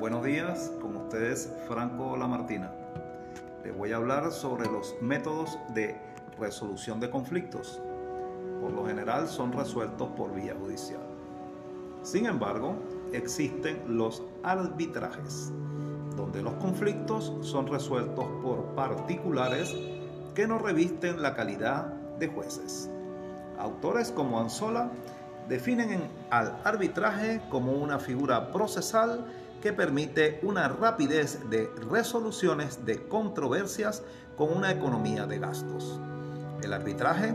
Buenos días, con ustedes Franco Lamartina. Les voy a hablar sobre los métodos de resolución de conflictos. Por lo general son resueltos por vía judicial. Sin embargo, existen los arbitrajes, donde los conflictos son resueltos por particulares que no revisten la calidad de jueces. Autores como Anzola definen al arbitraje como una figura procesal que permite una rapidez de resoluciones de controversias con una economía de gastos. El arbitraje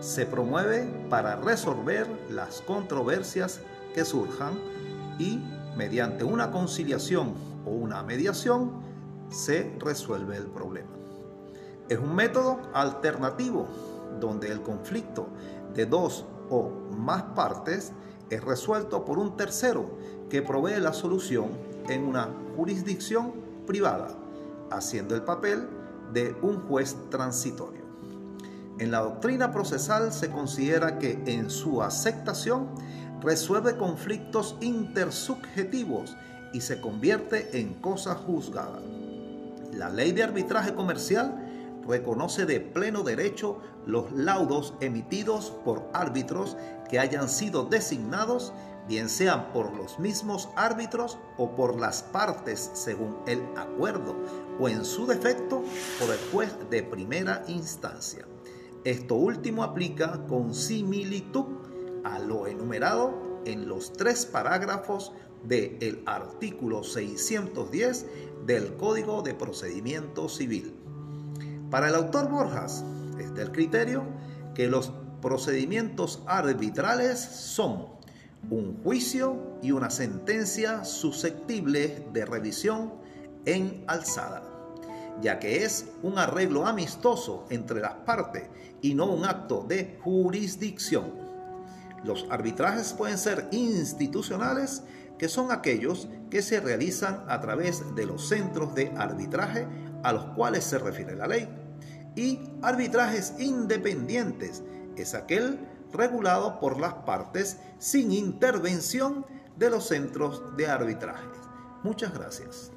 se promueve para resolver las controversias que surjan y mediante una conciliación o una mediación se resuelve el problema. Es un método alternativo donde el conflicto de dos o más partes es resuelto por un tercero que provee la solución en una jurisdicción privada, haciendo el papel de un juez transitorio. En la doctrina procesal se considera que en su aceptación resuelve conflictos intersubjetivos y se convierte en cosa juzgada. La ley de arbitraje comercial reconoce de pleno derecho los laudos emitidos por árbitros que hayan sido designados, bien sean por los mismos árbitros o por las partes según el acuerdo, o en su defecto por el juez de primera instancia. Esto último aplica con similitud a lo enumerado en los tres parágrafos del artículo 610 del Código de Procedimiento Civil. Para el autor Borjas, es del criterio que los procedimientos arbitrales son un juicio y una sentencia susceptible de revisión en alzada, ya que es un arreglo amistoso entre las partes y no un acto de jurisdicción. Los arbitrajes pueden ser institucionales, que son aquellos que se realizan a través de los centros de arbitraje a los cuales se refiere la ley y arbitrajes independientes es aquel regulado por las partes sin intervención de los centros de arbitraje. Muchas gracias.